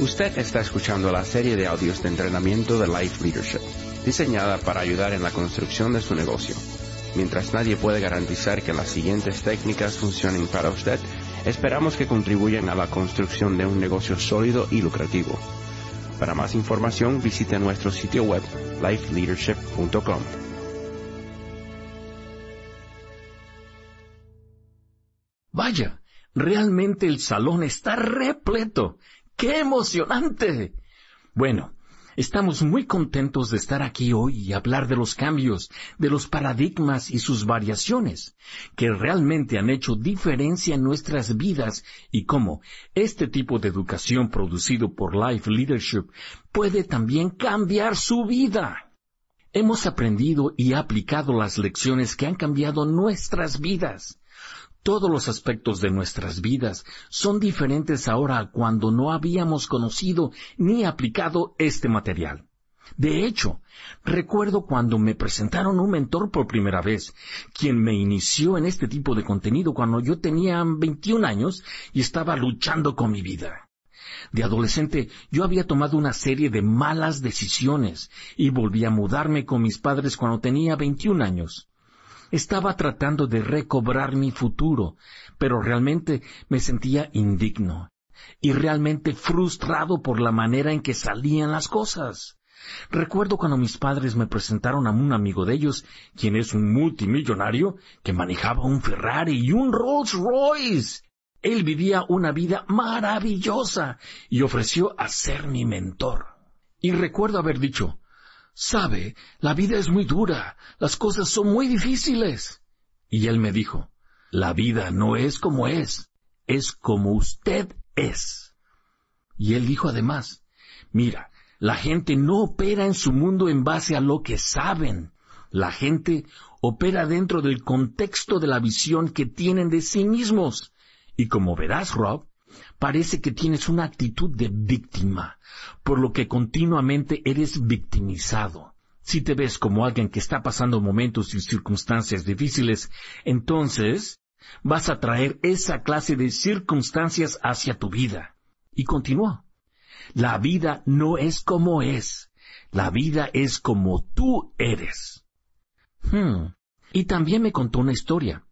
Usted está escuchando la serie de audios de entrenamiento de Life Leadership, diseñada para ayudar en la construcción de su negocio. Mientras nadie puede garantizar que las siguientes técnicas funcionen para usted, esperamos que contribuyan a la construcción de un negocio sólido y lucrativo. Para más información visite nuestro sitio web lifeleadership.com. Vaya, realmente el salón está repleto. ¡Qué emocionante! Bueno, estamos muy contentos de estar aquí hoy y hablar de los cambios, de los paradigmas y sus variaciones, que realmente han hecho diferencia en nuestras vidas y cómo este tipo de educación producido por Life Leadership puede también cambiar su vida. Hemos aprendido y aplicado las lecciones que han cambiado nuestras vidas. Todos los aspectos de nuestras vidas son diferentes ahora a cuando no habíamos conocido ni aplicado este material. De hecho, recuerdo cuando me presentaron un mentor por primera vez, quien me inició en este tipo de contenido cuando yo tenía 21 años y estaba luchando con mi vida. De adolescente yo había tomado una serie de malas decisiones y volví a mudarme con mis padres cuando tenía 21 años. Estaba tratando de recobrar mi futuro, pero realmente me sentía indigno y realmente frustrado por la manera en que salían las cosas. Recuerdo cuando mis padres me presentaron a un amigo de ellos, quien es un multimillonario, que manejaba un Ferrari y un Rolls Royce. Él vivía una vida maravillosa y ofreció a ser mi mentor. Y recuerdo haber dicho, Sabe, la vida es muy dura, las cosas son muy difíciles. Y él me dijo, la vida no es como es, es como usted es. Y él dijo además, mira, la gente no opera en su mundo en base a lo que saben. La gente opera dentro del contexto de la visión que tienen de sí mismos. Y como verás, Rob, parece que tienes una actitud de víctima, por lo que continuamente eres victimizado. Si te ves como alguien que está pasando momentos y circunstancias difíciles, entonces vas a traer esa clase de circunstancias hacia tu vida. Y continuó. La vida no es como es. La vida es como tú eres. Hmm. Y también me contó una historia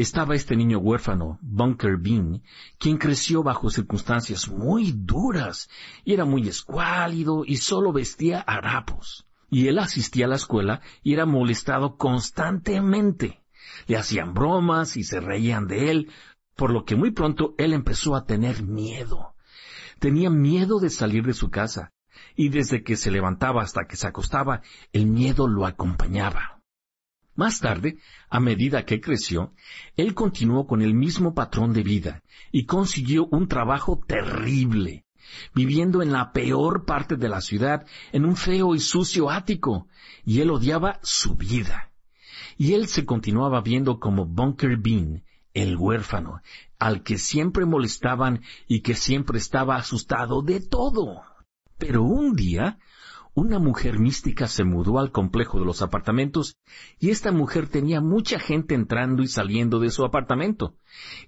estaba este niño huérfano, Bunker Bean, quien creció bajo circunstancias muy duras y era muy escuálido y solo vestía harapos. Y él asistía a la escuela y era molestado constantemente. Le hacían bromas y se reían de él, por lo que muy pronto él empezó a tener miedo. Tenía miedo de salir de su casa, y desde que se levantaba hasta que se acostaba, el miedo lo acompañaba. Más tarde, a medida que creció, él continuó con el mismo patrón de vida y consiguió un trabajo terrible, viviendo en la peor parte de la ciudad, en un feo y sucio ático, y él odiaba su vida. Y él se continuaba viendo como Bunker Bean, el huérfano, al que siempre molestaban y que siempre estaba asustado de todo. Pero un día una mujer mística se mudó al complejo de los apartamentos y esta mujer tenía mucha gente entrando y saliendo de su apartamento,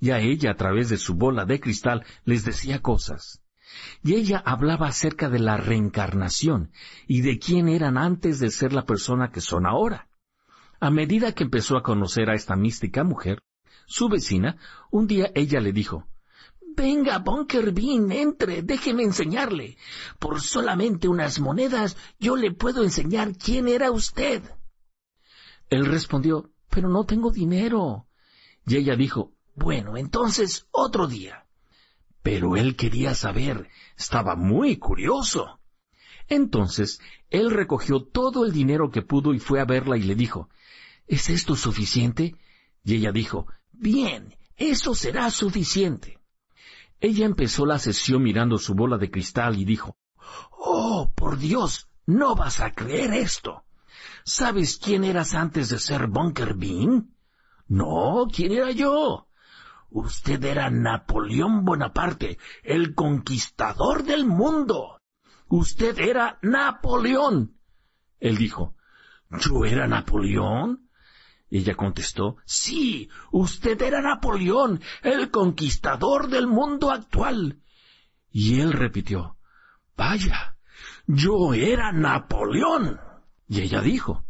y a ella a través de su bola de cristal les decía cosas. Y ella hablaba acerca de la reencarnación y de quién eran antes de ser la persona que son ahora. A medida que empezó a conocer a esta mística mujer, su vecina, un día ella le dijo, Venga, Bunker Bean, entre, déjeme enseñarle. Por solamente unas monedas yo le puedo enseñar quién era usted. Él respondió, pero no tengo dinero. Y ella dijo, bueno, entonces otro día. Pero él quería saber, estaba muy curioso. Entonces, él recogió todo el dinero que pudo y fue a verla y le dijo, ¿Es esto suficiente? Y ella dijo, bien, eso será suficiente. Ella empezó la sesión mirando su bola de cristal y dijo, Oh, por Dios, no vas a creer esto. ¿Sabes quién eras antes de ser Bunker Bean? No, ¿quién era yo? Usted era Napoleón Bonaparte, el conquistador del mundo. Usted era Napoleón. Él dijo, ¿Yo era Napoleón? Ella contestó, Sí, usted era Napoleón, el conquistador del mundo actual. Y él repitió, Vaya, yo era Napoleón. Y ella dijo,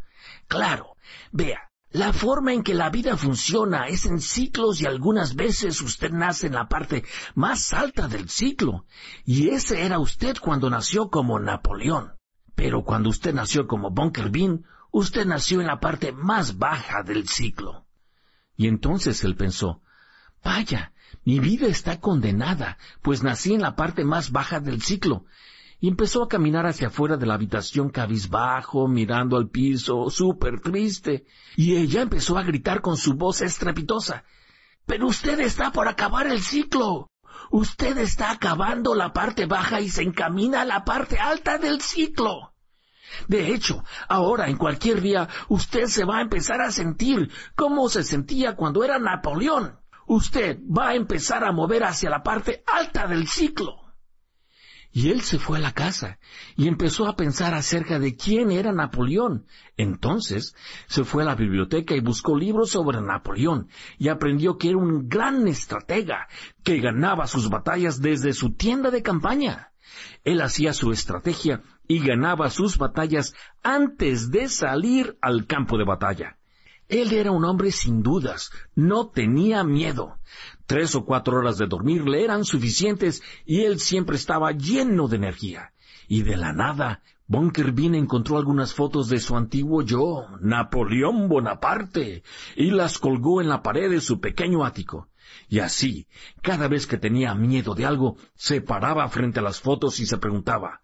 claro, vea, la forma en que la vida funciona es en ciclos y algunas veces usted nace en la parte más alta del ciclo. Y ese era usted cuando nació como Napoleón. Pero cuando usted nació como Bunker Bean, usted nació en la parte más baja del ciclo. Y entonces él pensó, vaya, mi vida está condenada, pues nací en la parte más baja del ciclo, y empezó a caminar hacia afuera de la habitación cabizbajo, mirando al piso, súper triste, y ella empezó a gritar con su voz estrepitosa. Pero usted está por acabar el ciclo. Usted está acabando la parte baja y se encamina a la parte alta del ciclo. De hecho, ahora en cualquier día usted se va a empezar a sentir como se sentía cuando era Napoleón. Usted va a empezar a mover hacia la parte alta del ciclo. Y él se fue a la casa y empezó a pensar acerca de quién era Napoleón. Entonces se fue a la biblioteca y buscó libros sobre Napoleón y aprendió que era un gran estratega que ganaba sus batallas desde su tienda de campaña. Él hacía su estrategia y ganaba sus batallas antes de salir al campo de batalla. Él era un hombre sin dudas, no tenía miedo. Tres o cuatro horas de dormir le eran suficientes y él siempre estaba lleno de energía. Y de la nada, Bunker Bean encontró algunas fotos de su antiguo yo, Napoleón Bonaparte, y las colgó en la pared de su pequeño ático. Y así, cada vez que tenía miedo de algo, se paraba frente a las fotos y se preguntaba,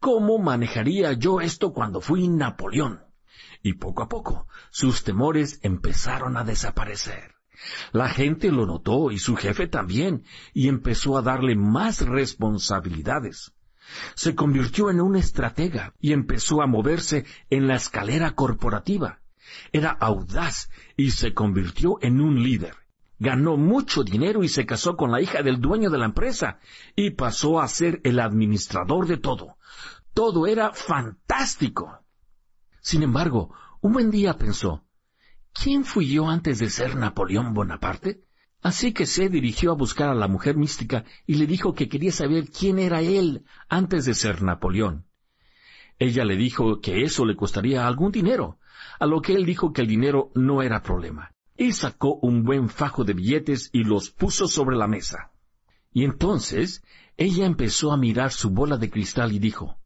¿cómo manejaría yo esto cuando fui Napoleón? Y poco a poco, sus temores empezaron a desaparecer. La gente lo notó y su jefe también, y empezó a darle más responsabilidades. Se convirtió en un estratega y empezó a moverse en la escalera corporativa. Era audaz y se convirtió en un líder. Ganó mucho dinero y se casó con la hija del dueño de la empresa y pasó a ser el administrador de todo. Todo era fantástico. Sin embargo, un buen día pensó, ¿quién fui yo antes de ser Napoleón Bonaparte? Así que se dirigió a buscar a la mujer mística y le dijo que quería saber quién era él antes de ser Napoleón. Ella le dijo que eso le costaría algún dinero, a lo que él dijo que el dinero no era problema, y sacó un buen fajo de billetes y los puso sobre la mesa. Y entonces ella empezó a mirar su bola de cristal y dijo,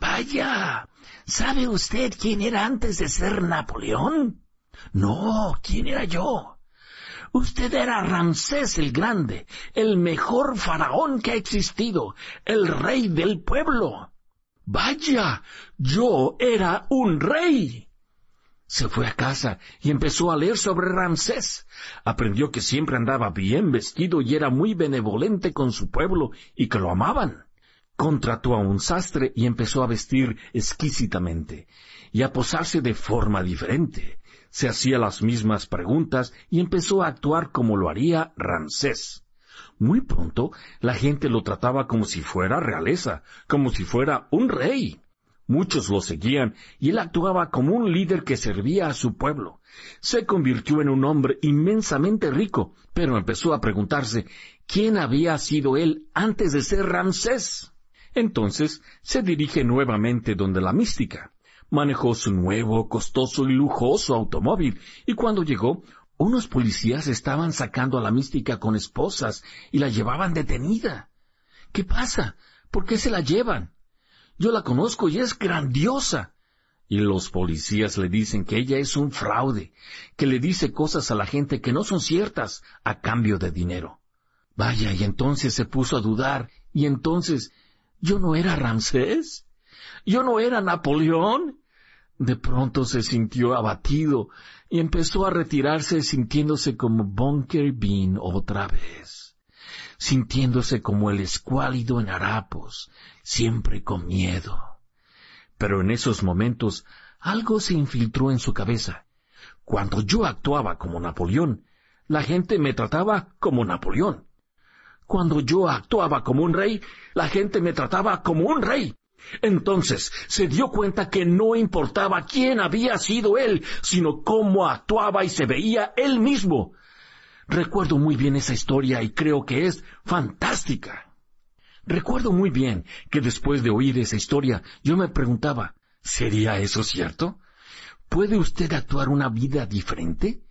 Vaya, ¿sabe usted quién era antes de ser Napoleón? No, ¿quién era yo? Usted era Ramsés el Grande, el mejor faraón que ha existido, el rey del pueblo. Vaya, yo era un rey. Se fue a casa y empezó a leer sobre Ramsés. Aprendió que siempre andaba bien vestido y era muy benevolente con su pueblo y que lo amaban. Contrató a un sastre y empezó a vestir exquisitamente y a posarse de forma diferente se hacía las mismas preguntas y empezó a actuar como lo haría Ramsés. Muy pronto la gente lo trataba como si fuera realeza, como si fuera un rey. Muchos lo seguían y él actuaba como un líder que servía a su pueblo. Se convirtió en un hombre inmensamente rico, pero empezó a preguntarse quién había sido él antes de ser Ramsés. Entonces se dirige nuevamente donde la mística manejó su nuevo, costoso y lujoso automóvil, y cuando llegó, unos policías estaban sacando a la mística con esposas y la llevaban detenida. ¿Qué pasa? ¿Por qué se la llevan? Yo la conozco y es grandiosa. Y los policías le dicen que ella es un fraude, que le dice cosas a la gente que no son ciertas a cambio de dinero. Vaya, y entonces se puso a dudar, y entonces, ¿yo no era Ramsés? ¿Yo no era Napoleón? De pronto se sintió abatido y empezó a retirarse sintiéndose como Bunker Bean otra vez, sintiéndose como el escuálido en harapos, siempre con miedo. Pero en esos momentos algo se infiltró en su cabeza. Cuando yo actuaba como Napoleón, la gente me trataba como Napoleón. Cuando yo actuaba como un rey, la gente me trataba como un rey. Entonces se dio cuenta que no importaba quién había sido él, sino cómo actuaba y se veía él mismo. Recuerdo muy bien esa historia y creo que es fantástica. Recuerdo muy bien que después de oír esa historia yo me preguntaba, ¿sería eso cierto? ¿Puede usted actuar una vida diferente?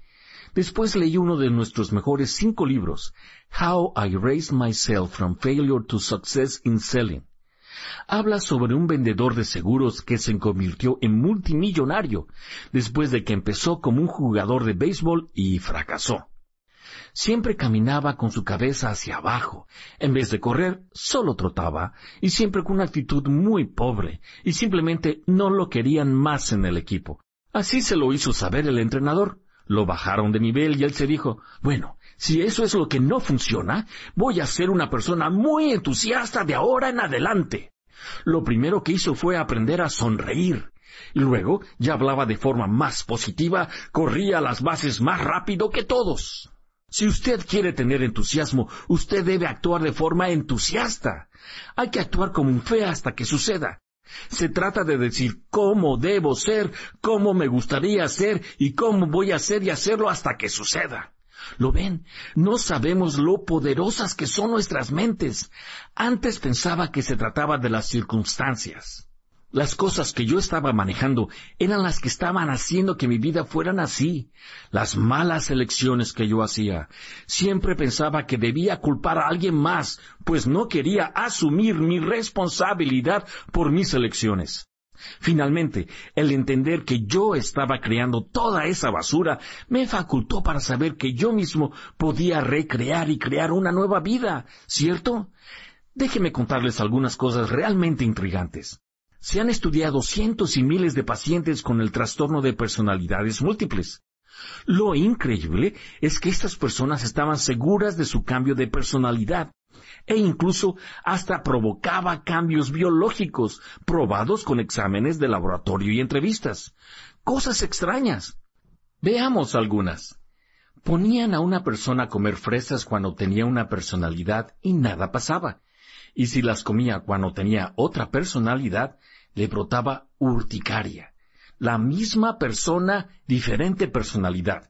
Después leí uno de nuestros mejores cinco libros, How I Raised Myself from Failure to Success in Selling. Habla sobre un vendedor de seguros que se convirtió en multimillonario después de que empezó como un jugador de béisbol y fracasó. Siempre caminaba con su cabeza hacia abajo. En vez de correr, solo trotaba, y siempre con una actitud muy pobre, y simplemente no lo querían más en el equipo. Así se lo hizo saber el entrenador. Lo bajaron de nivel y él se dijo, bueno, si eso es lo que no funciona, voy a ser una persona muy entusiasta de ahora en adelante. Lo primero que hizo fue aprender a sonreír. Luego ya hablaba de forma más positiva, corría las bases más rápido que todos. Si usted quiere tener entusiasmo, usted debe actuar de forma entusiasta. Hay que actuar con fe hasta que suceda. Se trata de decir cómo debo ser, cómo me gustaría ser y cómo voy a ser y hacerlo hasta que suceda. ¿Lo ven? No sabemos lo poderosas que son nuestras mentes. Antes pensaba que se trataba de las circunstancias. Las cosas que yo estaba manejando eran las que estaban haciendo que mi vida fueran así. Las malas elecciones que yo hacía. Siempre pensaba que debía culpar a alguien más, pues no quería asumir mi responsabilidad por mis elecciones. Finalmente, el entender que yo estaba creando toda esa basura me facultó para saber que yo mismo podía recrear y crear una nueva vida, ¿cierto? Déjeme contarles algunas cosas realmente intrigantes. Se han estudiado cientos y miles de pacientes con el trastorno de personalidades múltiples. Lo increíble es que estas personas estaban seguras de su cambio de personalidad e incluso hasta provocaba cambios biológicos probados con exámenes de laboratorio y entrevistas. Cosas extrañas. Veamos algunas. Ponían a una persona a comer fresas cuando tenía una personalidad y nada pasaba. Y si las comía cuando tenía otra personalidad, le brotaba urticaria. La misma persona, diferente personalidad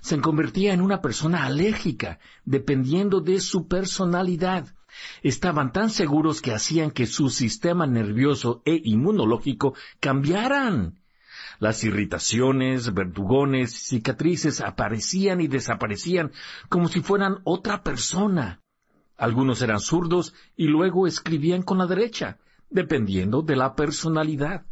se convertía en una persona alérgica, dependiendo de su personalidad. Estaban tan seguros que hacían que su sistema nervioso e inmunológico cambiaran. Las irritaciones, verdugones, cicatrices aparecían y desaparecían como si fueran otra persona. Algunos eran zurdos y luego escribían con la derecha, dependiendo de la personalidad.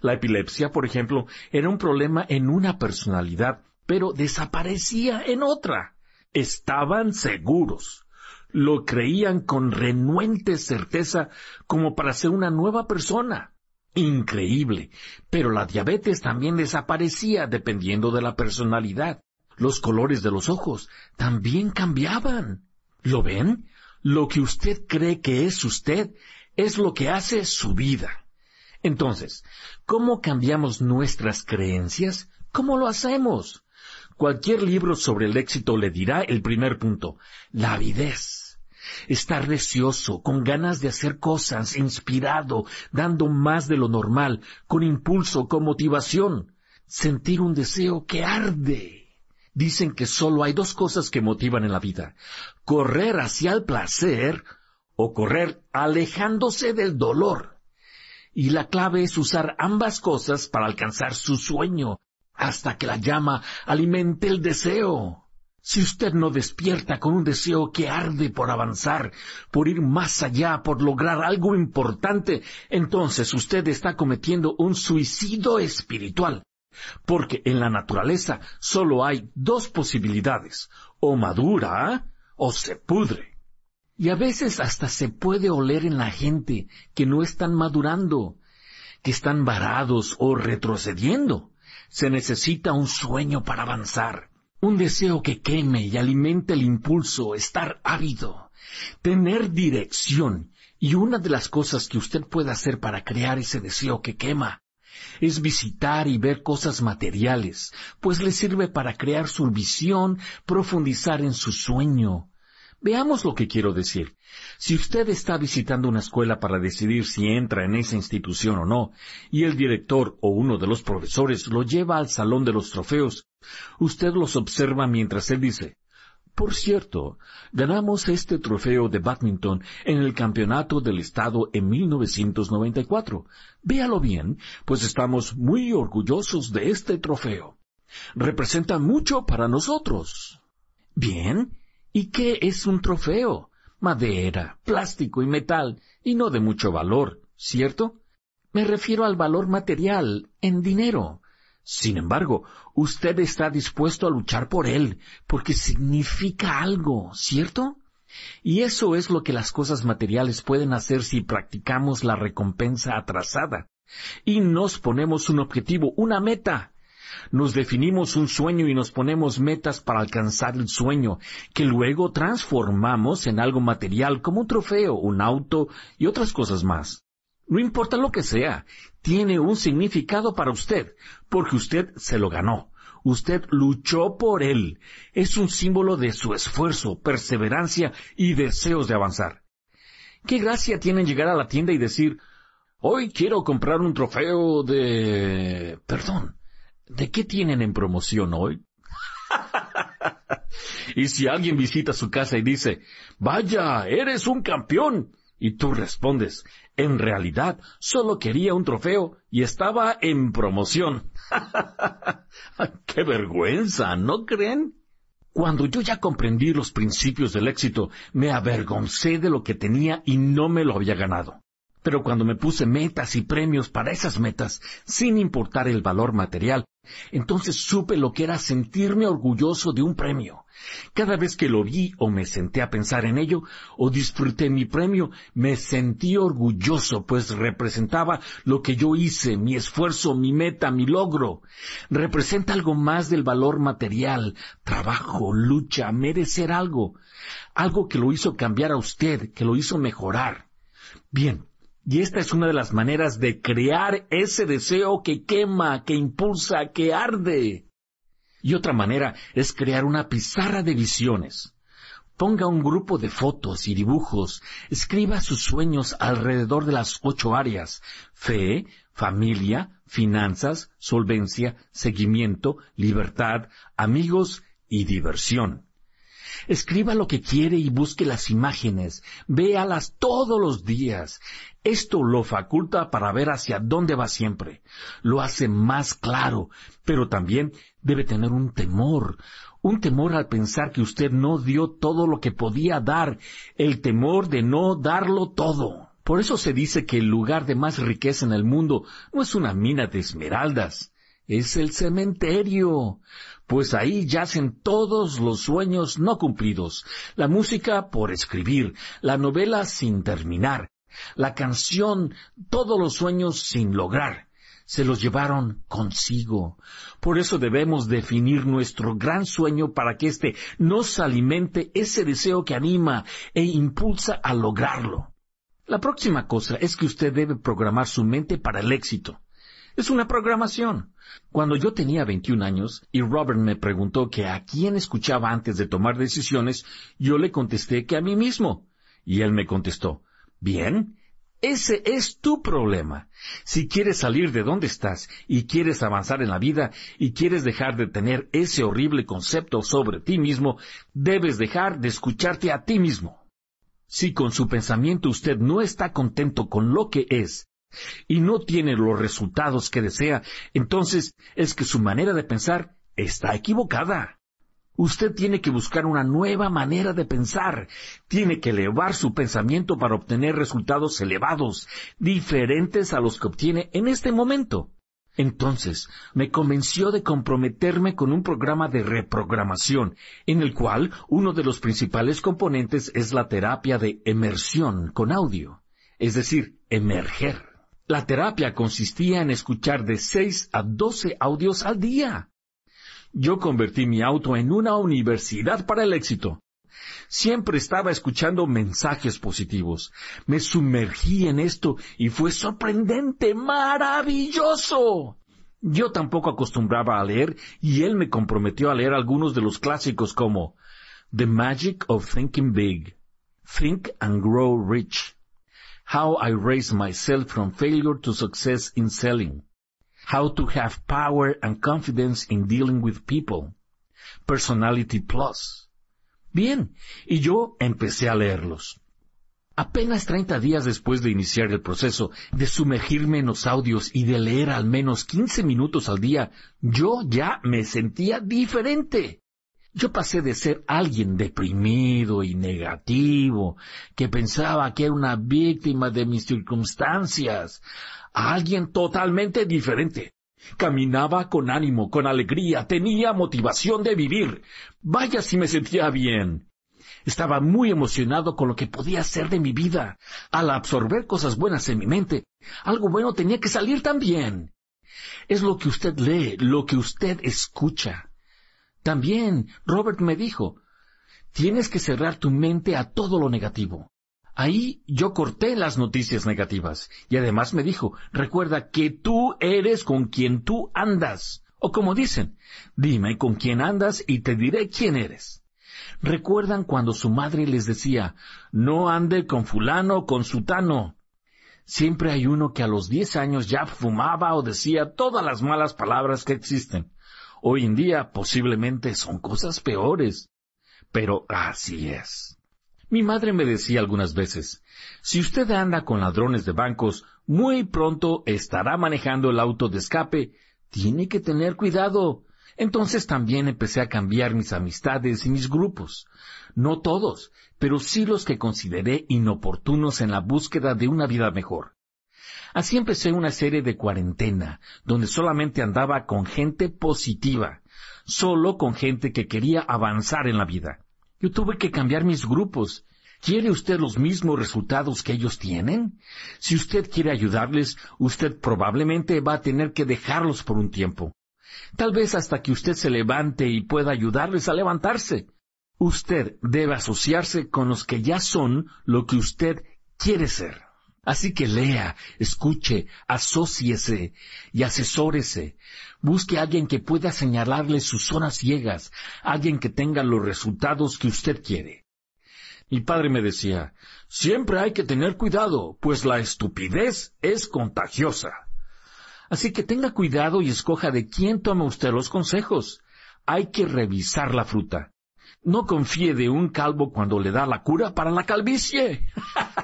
La epilepsia, por ejemplo, era un problema en una personalidad pero desaparecía en otra. Estaban seguros. Lo creían con renuente certeza como para ser una nueva persona. Increíble. Pero la diabetes también desaparecía dependiendo de la personalidad. Los colores de los ojos también cambiaban. ¿Lo ven? Lo que usted cree que es usted es lo que hace su vida. Entonces, ¿cómo cambiamos nuestras creencias? ¿Cómo lo hacemos? Cualquier libro sobre el éxito le dirá el primer punto, la avidez. Estar deseoso, con ganas de hacer cosas, inspirado, dando más de lo normal, con impulso, con motivación. Sentir un deseo que arde. Dicen que solo hay dos cosas que motivan en la vida. Correr hacia el placer o correr alejándose del dolor. Y la clave es usar ambas cosas para alcanzar su sueño, hasta que la llama alimente el deseo. Si usted no despierta con un deseo que arde por avanzar, por ir más allá, por lograr algo importante, entonces usted está cometiendo un suicidio espiritual. Porque en la naturaleza solo hay dos posibilidades, o madura o se pudre. Y a veces hasta se puede oler en la gente que no están madurando, que están varados o retrocediendo. Se necesita un sueño para avanzar, un deseo que queme y alimente el impulso, estar ávido, tener dirección. Y una de las cosas que usted puede hacer para crear ese deseo que quema es visitar y ver cosas materiales, pues le sirve para crear su visión, profundizar en su sueño, Veamos lo que quiero decir. Si usted está visitando una escuela para decidir si entra en esa institución o no, y el director o uno de los profesores lo lleva al salón de los trofeos, usted los observa mientras él dice, Por cierto, ganamos este trofeo de badminton en el campeonato del estado en 1994. Véalo bien, pues estamos muy orgullosos de este trofeo. Representa mucho para nosotros. Bien, ¿y qué es un trofeo? Madera, plástico y metal, y no de mucho valor, ¿cierto? Me refiero al valor material, en dinero. Sin embargo, usted está dispuesto a luchar por él, porque significa algo, ¿cierto? Y eso es lo que las cosas materiales pueden hacer si practicamos la recompensa atrasada. Y nos ponemos un objetivo, una meta. Nos definimos un sueño y nos ponemos metas para alcanzar el sueño, que luego transformamos en algo material como un trofeo, un auto y otras cosas más. No importa lo que sea, tiene un significado para usted, porque usted se lo ganó. Usted luchó por él. Es un símbolo de su esfuerzo, perseverancia y deseos de avanzar. ¿Qué gracia tiene llegar a la tienda y decir, hoy quiero comprar un trofeo de... perdón, ¿de qué tienen en promoción hoy? y si alguien visita su casa y dice, vaya, eres un campeón, y tú respondes, en realidad solo quería un trofeo y estaba en promoción. ¡Qué vergüenza! ¿No creen? Cuando yo ya comprendí los principios del éxito, me avergoncé de lo que tenía y no me lo había ganado. Pero cuando me puse metas y premios para esas metas, sin importar el valor material, entonces supe lo que era sentirme orgulloso de un premio. Cada vez que lo vi o me senté a pensar en ello o disfruté mi premio, me sentí orgulloso, pues representaba lo que yo hice, mi esfuerzo, mi meta, mi logro. Representa algo más del valor material, trabajo, lucha, merecer algo. Algo que lo hizo cambiar a usted, que lo hizo mejorar. Bien, y esta es una de las maneras de crear ese deseo que quema, que impulsa, que arde. Y otra manera es crear una pizarra de visiones. Ponga un grupo de fotos y dibujos, escriba sus sueños alrededor de las ocho áreas, fe, familia, finanzas, solvencia, seguimiento, libertad, amigos y diversión. Escriba lo que quiere y busque las imágenes, véalas todos los días. Esto lo faculta para ver hacia dónde va siempre. Lo hace más claro, pero también debe tener un temor, un temor al pensar que usted no dio todo lo que podía dar, el temor de no darlo todo. Por eso se dice que el lugar de más riqueza en el mundo no es una mina de esmeraldas, es el cementerio, pues ahí yacen todos los sueños no cumplidos, la música por escribir, la novela sin terminar, la canción, todos los sueños sin lograr. Se los llevaron consigo. Por eso debemos definir nuestro gran sueño para que éste nos alimente ese deseo que anima e impulsa a lograrlo. La próxima cosa es que usted debe programar su mente para el éxito. Es una programación. Cuando yo tenía 21 años y Robert me preguntó que a quién escuchaba antes de tomar decisiones, yo le contesté que a mí mismo. Y él me contestó, bien, ese es tu problema. Si quieres salir de donde estás y quieres avanzar en la vida y quieres dejar de tener ese horrible concepto sobre ti mismo, debes dejar de escucharte a ti mismo. Si con su pensamiento usted no está contento con lo que es y no tiene los resultados que desea, entonces es que su manera de pensar está equivocada. Usted tiene que buscar una nueva manera de pensar, tiene que elevar su pensamiento para obtener resultados elevados, diferentes a los que obtiene en este momento. Entonces, me convenció de comprometerme con un programa de reprogramación, en el cual uno de los principales componentes es la terapia de emersión con audio, es decir, emerger. La terapia consistía en escuchar de seis a doce audios al día. Yo convertí mi auto en una universidad para el éxito. Siempre estaba escuchando mensajes positivos. Me sumergí en esto y fue sorprendente, maravilloso. Yo tampoco acostumbraba a leer y él me comprometió a leer algunos de los clásicos como The Magic of Thinking Big, Think and Grow Rich, How I Raise Myself from Failure to Success in Selling, How to Have Power and Confidence in Dealing with People, Personality Plus, Bien, y yo empecé a leerlos. Apenas treinta días después de iniciar el proceso de sumergirme en los audios y de leer al menos quince minutos al día, yo ya me sentía diferente. Yo pasé de ser alguien deprimido y negativo, que pensaba que era una víctima de mis circunstancias, a alguien totalmente diferente. Caminaba con ánimo, con alegría, tenía motivación de vivir. Vaya si me sentía bien. Estaba muy emocionado con lo que podía ser de mi vida. Al absorber cosas buenas en mi mente, algo bueno tenía que salir también. Es lo que usted lee, lo que usted escucha. También Robert me dijo, tienes que cerrar tu mente a todo lo negativo. Ahí yo corté las noticias negativas y además me dijo, recuerda que tú eres con quien tú andas. O como dicen, dime con quién andas y te diré quién eres. ¿Recuerdan cuando su madre les decía, no ande con fulano o con sutano? Siempre hay uno que a los diez años ya fumaba o decía todas las malas palabras que existen. Hoy en día posiblemente son cosas peores. Pero así es. Mi madre me decía algunas veces, si usted anda con ladrones de bancos, muy pronto estará manejando el auto de escape. Tiene que tener cuidado. Entonces también empecé a cambiar mis amistades y mis grupos. No todos, pero sí los que consideré inoportunos en la búsqueda de una vida mejor. Así empecé una serie de cuarentena, donde solamente andaba con gente positiva, solo con gente que quería avanzar en la vida. Yo tuve que cambiar mis grupos. ¿Quiere usted los mismos resultados que ellos tienen? Si usted quiere ayudarles, usted probablemente va a tener que dejarlos por un tiempo. Tal vez hasta que usted se levante y pueda ayudarles a levantarse. Usted debe asociarse con los que ya son lo que usted quiere ser. Así que lea, escuche, asóciese y asesórese. Busque a alguien que pueda señalarle sus zonas ciegas, alguien que tenga los resultados que usted quiere. Mi padre me decía, siempre hay que tener cuidado, pues la estupidez es contagiosa. Así que tenga cuidado y escoja de quién toma usted los consejos. Hay que revisar la fruta. No confíe de un calvo cuando le da la cura para la calvicie.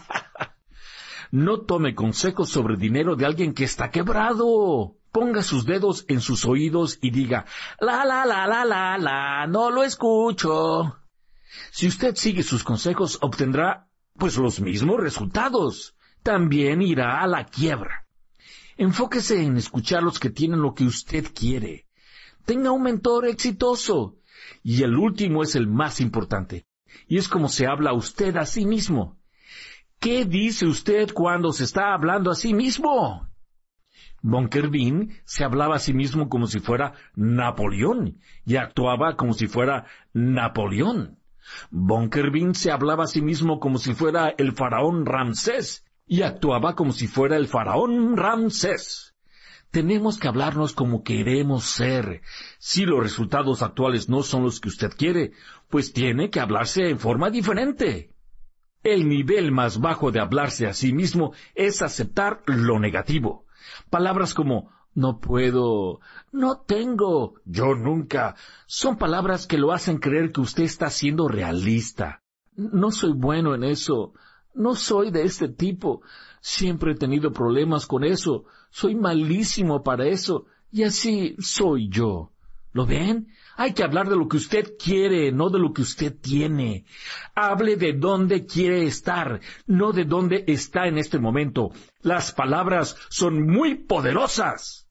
no tome consejos sobre dinero de alguien que está quebrado. Ponga sus dedos en sus oídos y diga, la, la, la, la, la, la, no lo escucho. Si usted sigue sus consejos, obtendrá, pues, los mismos resultados. También irá a la quiebra. Enfóquese en escuchar los que tienen lo que usted quiere. Tenga un mentor exitoso. Y el último es el más importante. Y es como se habla usted a sí mismo. ¿Qué dice usted cuando se está hablando a sí mismo? Bunker Bean se hablaba a sí mismo como si fuera Napoleón y actuaba como si fuera Napoleón. Bunker Bean se hablaba a sí mismo como si fuera el faraón Ramsés y actuaba como si fuera el faraón Ramsés. Tenemos que hablarnos como queremos ser. Si los resultados actuales no son los que usted quiere, pues tiene que hablarse en forma diferente. El nivel más bajo de hablarse a sí mismo es aceptar lo negativo. Palabras como no puedo, no tengo, yo nunca, son palabras que lo hacen creer que usted está siendo realista. No soy bueno en eso, no soy de este tipo. Siempre he tenido problemas con eso. Soy malísimo para eso. Y así soy yo. ¿Lo ven? Hay que hablar de lo que usted quiere, no de lo que usted tiene. Hable de dónde quiere estar, no de dónde está en este momento. Las palabras son muy poderosas.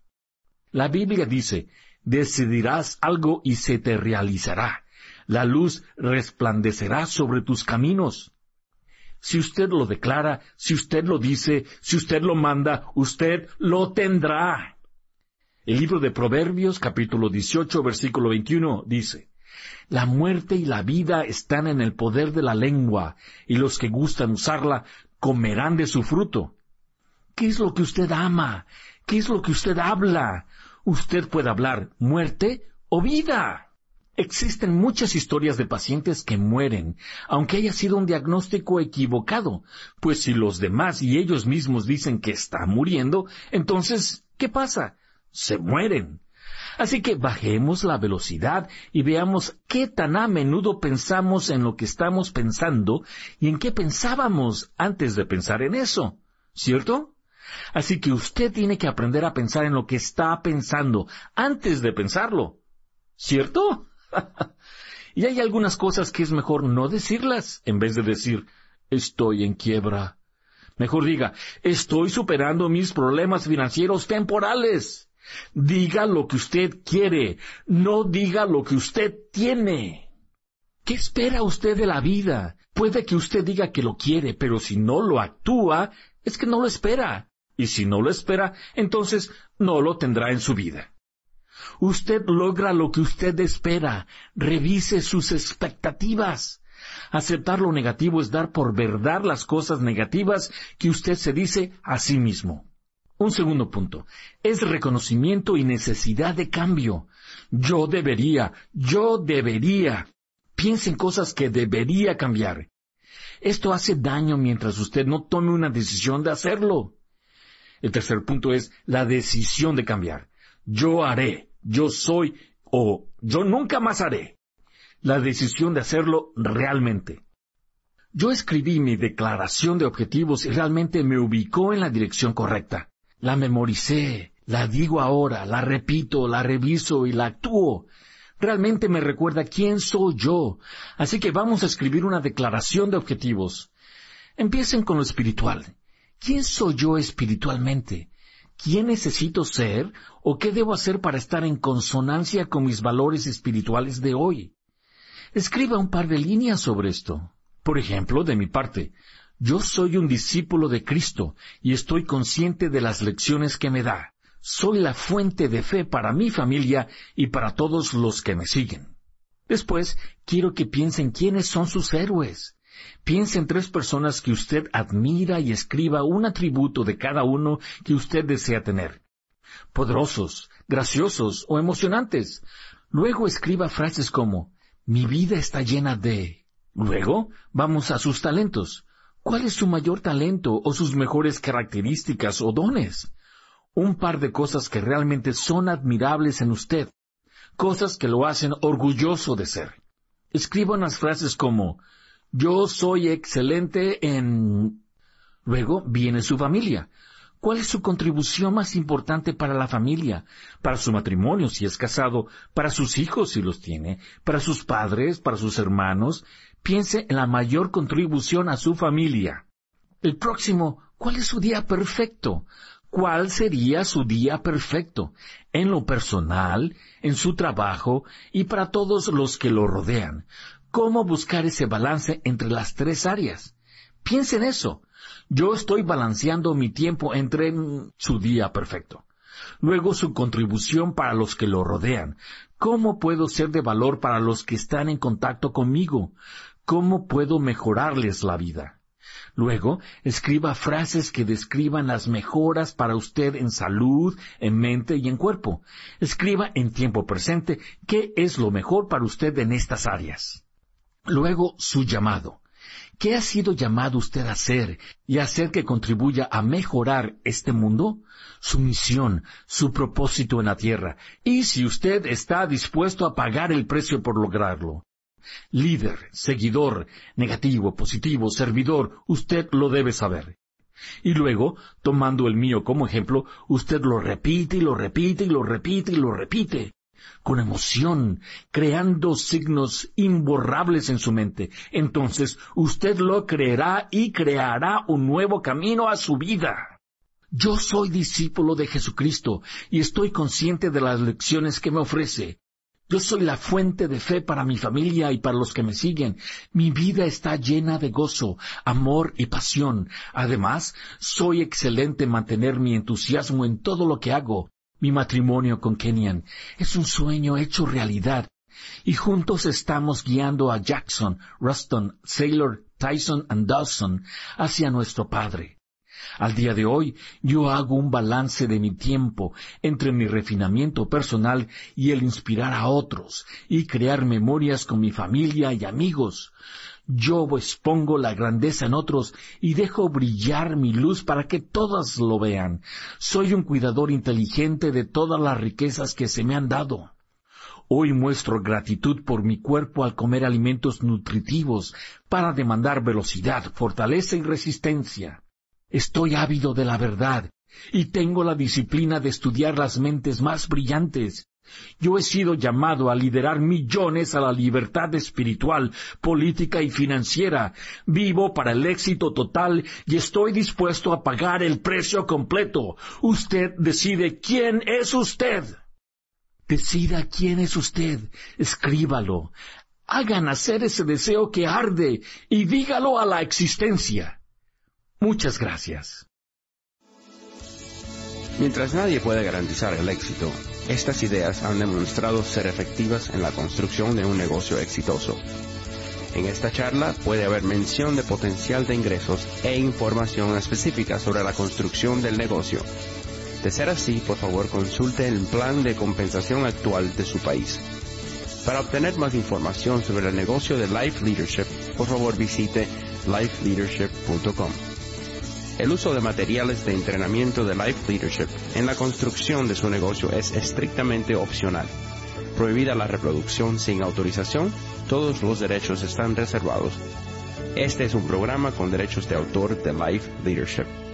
La Biblia dice, decidirás algo y se te realizará. La luz resplandecerá sobre tus caminos. Si usted lo declara, si usted lo dice, si usted lo manda, usted lo tendrá. El libro de Proverbios capítulo 18 versículo 21 dice, La muerte y la vida están en el poder de la lengua, y los que gustan usarla comerán de su fruto. ¿Qué es lo que usted ama? ¿Qué es lo que usted habla? Usted puede hablar muerte o vida. Existen muchas historias de pacientes que mueren, aunque haya sido un diagnóstico equivocado, pues si los demás y ellos mismos dicen que está muriendo, entonces, ¿qué pasa? Se mueren. Así que bajemos la velocidad y veamos qué tan a menudo pensamos en lo que estamos pensando y en qué pensábamos antes de pensar en eso. ¿Cierto? Así que usted tiene que aprender a pensar en lo que está pensando antes de pensarlo. ¿Cierto? y hay algunas cosas que es mejor no decirlas en vez de decir estoy en quiebra. Mejor diga estoy superando mis problemas financieros temporales. Diga lo que usted quiere, no diga lo que usted tiene. ¿Qué espera usted de la vida? Puede que usted diga que lo quiere, pero si no lo actúa, es que no lo espera. Y si no lo espera, entonces no lo tendrá en su vida. Usted logra lo que usted espera. Revise sus expectativas. Aceptar lo negativo es dar por verdad las cosas negativas que usted se dice a sí mismo. Un segundo punto. Es reconocimiento y necesidad de cambio. Yo debería, yo debería. Piense en cosas que debería cambiar. Esto hace daño mientras usted no tome una decisión de hacerlo. El tercer punto es la decisión de cambiar. Yo haré, yo soy o yo nunca más haré. La decisión de hacerlo realmente. Yo escribí mi declaración de objetivos y realmente me ubicó en la dirección correcta. La memoricé, la digo ahora, la repito, la reviso y la actúo. Realmente me recuerda quién soy yo. Así que vamos a escribir una declaración de objetivos. Empiecen con lo espiritual. ¿Quién soy yo espiritualmente? ¿Quién necesito ser o qué debo hacer para estar en consonancia con mis valores espirituales de hoy? Escriba un par de líneas sobre esto. Por ejemplo, de mi parte, yo soy un discípulo de Cristo y estoy consciente de las lecciones que me da. Soy la fuente de fe para mi familia y para todos los que me siguen. Después, quiero que piensen quiénes son sus héroes. Piense en tres personas que usted admira y escriba un atributo de cada uno que usted desea tener. Poderosos, graciosos o emocionantes. Luego escriba frases como mi vida está llena de. Luego vamos a sus talentos. ¿Cuál es su mayor talento o sus mejores características o dones? Un par de cosas que realmente son admirables en usted. Cosas que lo hacen orgulloso de ser. Escriba unas frases como yo soy excelente en... Luego viene su familia. ¿Cuál es su contribución más importante para la familia? Para su matrimonio, si es casado, para sus hijos, si los tiene, para sus padres, para sus hermanos. Piense en la mayor contribución a su familia. El próximo, ¿cuál es su día perfecto? ¿Cuál sería su día perfecto? En lo personal, en su trabajo y para todos los que lo rodean cómo buscar ese balance entre las tres áreas. Piense en eso. Yo estoy balanceando mi tiempo entre su día perfecto. Luego su contribución para los que lo rodean. ¿Cómo puedo ser de valor para los que están en contacto conmigo? ¿Cómo puedo mejorarles la vida? Luego, escriba frases que describan las mejoras para usted en salud, en mente y en cuerpo. Escriba en tiempo presente qué es lo mejor para usted en estas áreas. Luego, su llamado. ¿Qué ha sido llamado usted a hacer y hacer que contribuya a mejorar este mundo? Su misión, su propósito en la tierra, y si usted está dispuesto a pagar el precio por lograrlo. Líder, seguidor, negativo, positivo, servidor, usted lo debe saber. Y luego, tomando el mío como ejemplo, usted lo repite y lo repite y lo repite y lo repite con emoción, creando signos imborrables en su mente. Entonces usted lo creerá y creará un nuevo camino a su vida. Yo soy discípulo de Jesucristo y estoy consciente de las lecciones que me ofrece. Yo soy la fuente de fe para mi familia y para los que me siguen. Mi vida está llena de gozo, amor y pasión. Además, soy excelente en mantener mi entusiasmo en todo lo que hago. Mi matrimonio con Kenyan es un sueño hecho realidad y juntos estamos guiando a Jackson, Ruston, Sailor, Tyson y Dawson hacia nuestro Padre. Al día de hoy yo hago un balance de mi tiempo entre mi refinamiento personal y el inspirar a otros y crear memorias con mi familia y amigos. Yo expongo la grandeza en otros y dejo brillar mi luz para que todas lo vean. Soy un cuidador inteligente de todas las riquezas que se me han dado. Hoy muestro gratitud por mi cuerpo al comer alimentos nutritivos para demandar velocidad, fortaleza y resistencia. Estoy ávido de la verdad y tengo la disciplina de estudiar las mentes más brillantes. Yo he sido llamado a liderar millones a la libertad espiritual, política y financiera. Vivo para el éxito total y estoy dispuesto a pagar el precio completo. Usted decide quién es usted. Decida quién es usted. Escríbalo. Haga nacer ese deseo que arde y dígalo a la existencia. Muchas gracias. Mientras nadie puede garantizar el éxito, estas ideas han demostrado ser efectivas en la construcción de un negocio exitoso. En esta charla puede haber mención de potencial de ingresos e información específica sobre la construcción del negocio. De ser así, por favor consulte el plan de compensación actual de su país. Para obtener más información sobre el negocio de Life Leadership, por favor visite lifeleadership.com. El uso de materiales de entrenamiento de Life Leadership en la construcción de su negocio es estrictamente opcional. Prohibida la reproducción sin autorización, todos los derechos están reservados. Este es un programa con derechos de autor de Life Leadership.